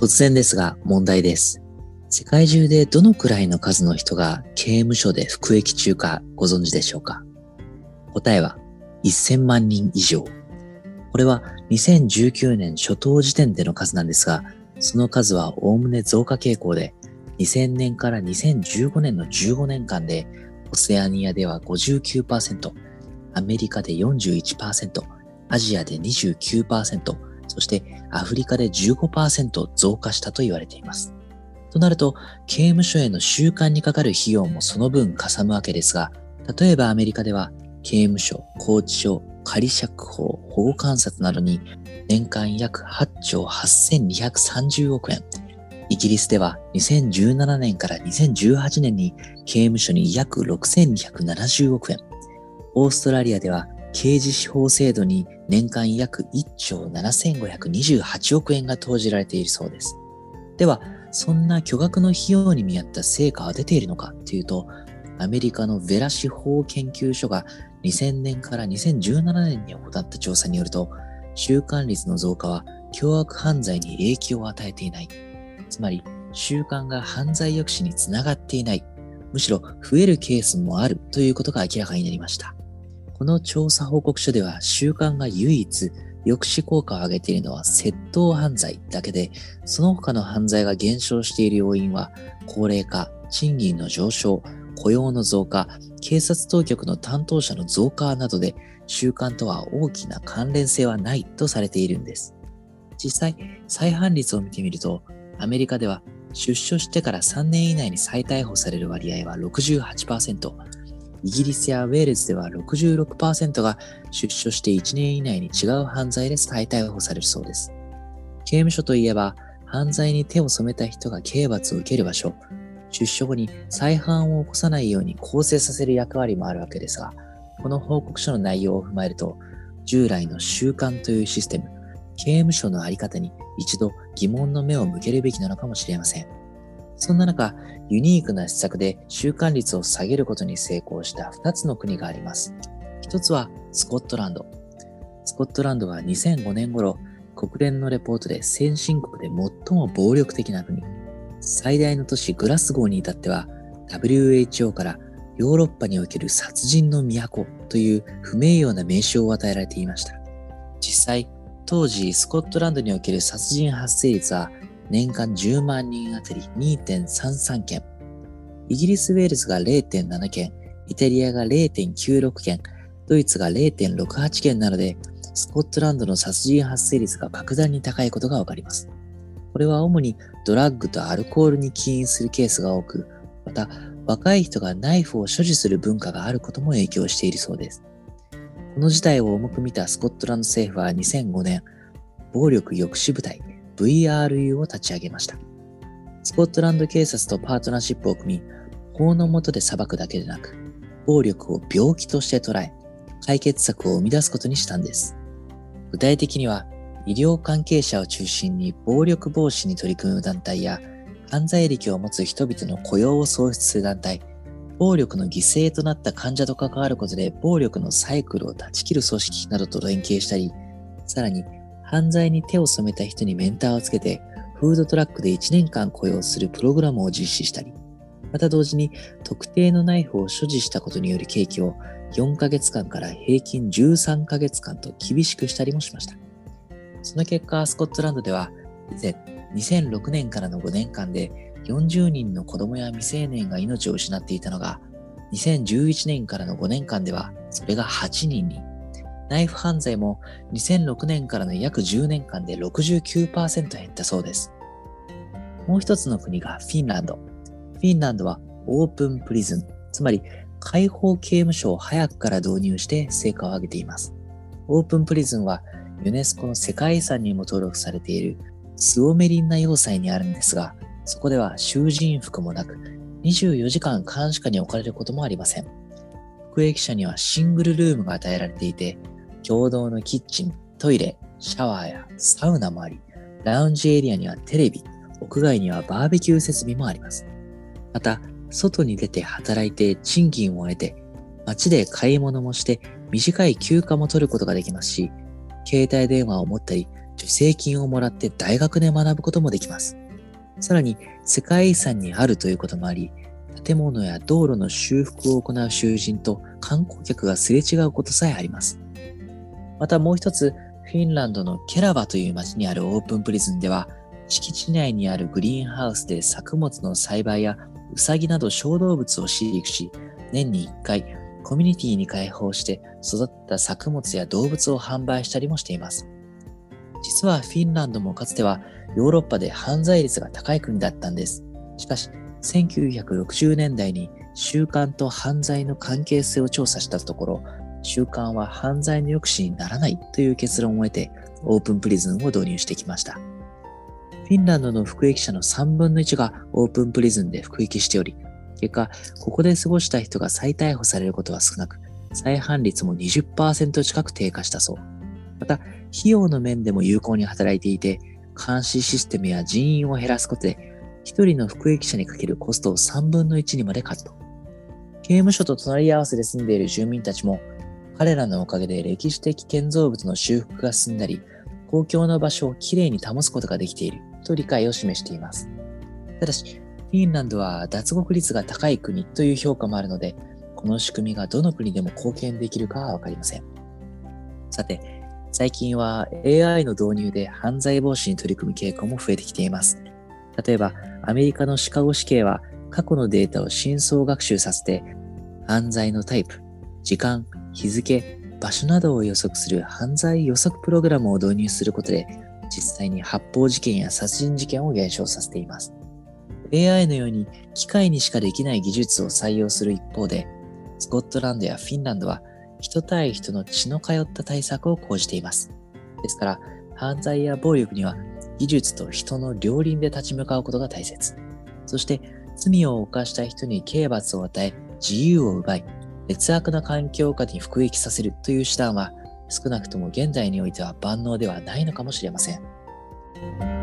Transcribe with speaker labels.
Speaker 1: 突然ですが問題です。世界中でどのくらいの数の人が刑務所で服役中かご存知でしょうか？答えは1000万人以上。これは2019年初頭時点での数なんですが、その数はおおむね増加傾向で、2000年から2015年の15年間で、オセアニアでは59%、アメリカで41%、アジアで29%、そしてアフリカで15%増加したと言われています。となると、刑務所への収監にかかる費用もその分かさむわけですが、例えばアメリカでは刑務所、拘置所、仮釈放、保護観察などに年間約8兆8230億円。イギリスでは2017年から2018年に刑務所に約6270億円。オーストラリアでは刑事司法制度に年間約1兆7528億円が投じられているそうです。では、そんな巨額の費用に見合った成果は出ているのかというと、アメリカのヴェラ司法研究所が2000年から2017年に行った調査によると、習慣率の増加は凶悪犯罪に影響を与えていない。つまり、習慣が犯罪抑止につながっていない。むしろ増えるケースもあるということが明らかになりました。この調査報告書では習慣が唯一抑止効果を上げているのは窃盗犯罪だけで、その他の犯罪が減少している要因は高齢化、賃金の上昇、雇用の増加、警察当局の担当者の増加などで習慣とは大きな関連性はないとされているんです。実際、再犯率を見てみると、アメリカでは出所してから3年以内に再逮捕される割合は68%、イギリスやウェールズでは66%が出所して1年以内に違う犯罪で再逮捕されるそうです。刑務所といえば、犯罪に手を染めた人が刑罰を受ける場所、出所後に再犯を起こさないように構成させる役割もあるわけですが、この報告書の内容を踏まえると、従来の習慣というシステム、刑務所のあり方に一度疑問の目を向けるべきなのかもしれません。そんな中、ユニークな施策で習慣率を下げることに成功した2つの国があります。一つはスコットランド。スコットランドは2005年頃、国連のレポートで先進国で最も暴力的な国、最大の都市グラスゴーに至っては WHO からヨーロッパにおける殺人の都という不名誉な名称を与えられていました。実際、当時スコットランドにおける殺人発生率は年間10万人あたり2.33件、イギリス・ウェールズが0.7件、イタリアが0.96件、ドイツが0.68件なので、スコットランドの殺人発生率が格段に高いことがわかります。これは主にドラッグとアルコールに起因するケースが多く、また若い人がナイフを所持する文化があることも影響しているそうです。この事態を重く見たスコットランド政府は2005年、暴力抑止部隊 VRU を立ち上げました。スコットランド警察とパートナーシップを組み、法の下で裁くだけでなく、暴力を病気として捉え、解決策を生み出すことにしたんです。具体的には、医療関係者を中心に暴力防止に取り組む団体や、犯罪歴を持つ人々の雇用を創出する団体、暴力の犠牲となった患者と関わることで暴力のサイクルを断ち切る組織などと連携したり、さらに犯罪に手を染めた人にメンターをつけて、フードトラックで1年間雇用するプログラムを実施したり、また同時に特定のナイフを所持したことによる刑期を4ヶ月間から平均13ヶ月間と厳しくしたりもしました。その結果、スコットランドでは、以前、2006年からの5年間で40人の子供や未成年が命を失っていたのが、2011年からの5年間では、それが8人にナイフ犯罪も2006年からの約10年間で69%減ったそうです。もう一つの国がフィンランド。フィンランドはオープンプリズン、つまり開放刑務所を早くから導入して成果を上げています。オープンプリズンはユネスコの世界遺産にも登録されているスオメリンナ要塞にあるんですが、そこでは囚人服もなく、24時間監視下に置かれることもありません。服役者にはシングルルームが与えられていて、共同のキッチン、トイレ、シャワーやサウナもあり、ラウンジエリアにはテレビ、屋外にはバーベキュー設備もあります。また、外に出て働いて賃金を得て、街で買い物もして短い休暇も取ることができますし、携帯電話を持ったり、助成金をもらって大学で学ぶこともできます。さらに、世界遺産にあるということもあり、建物や道路の修復を行う囚人と観光客がすれ違うことさえあります。またもう一つ、フィンランドのケラバという町にあるオープンプリズンでは、敷地内にあるグリーンハウスで作物の栽培やウサギなど小動物を飼育し、年に1回コミュニティに開放して育った作物や動物を販売したりもしています。実はフィンランドもかつてはヨーロッパで犯罪率が高い国だったんです。しかし、1960年代に習慣と犯罪の関係性を調査したところ、習慣は犯罪の抑止にならないという結論を得て、オープンプリズンを導入してきました。フィンランドの服役者の3分の1がオープンプリズンで服役しており、結果、ここで過ごした人が再逮捕されることは少なく、再犯率も20%近く低下したそう。また、費用の面でも有効に働いていて、監視システムや人員を減らすことで、1人の服役者にかけるコストを3分の1にまでカット。刑務所と隣り合わせで住んでいる住民たちも、彼らのおかげで歴史的建造物の修復が進んだり、公共の場所をきれいに保つことができていると理解を示しています。ただし、フィンランドは脱獄率が高い国という評価もあるので、この仕組みがどの国でも貢献できるかはわかりません。さて、最近は AI の導入で犯罪防止に取り組む傾向も増えてきています。例えば、アメリカのシカゴ市警は過去のデータを深層学習させて、犯罪のタイプ、時間、日付、場所などを予測する犯罪予測プログラムを導入することで、実際に発砲事件や殺人事件を減少させています。AI のように機械にしかできない技術を採用する一方で、スコットランドやフィンランドは人対人の血の通った対策を講じています。ですから、犯罪や暴力には技術と人の両輪で立ち向かうことが大切。そして、罪を犯した人に刑罰を与え、自由を奪い、劣悪な環境下に服役させるという手段は、少なくとも現代においては万能ではないのかもしれません。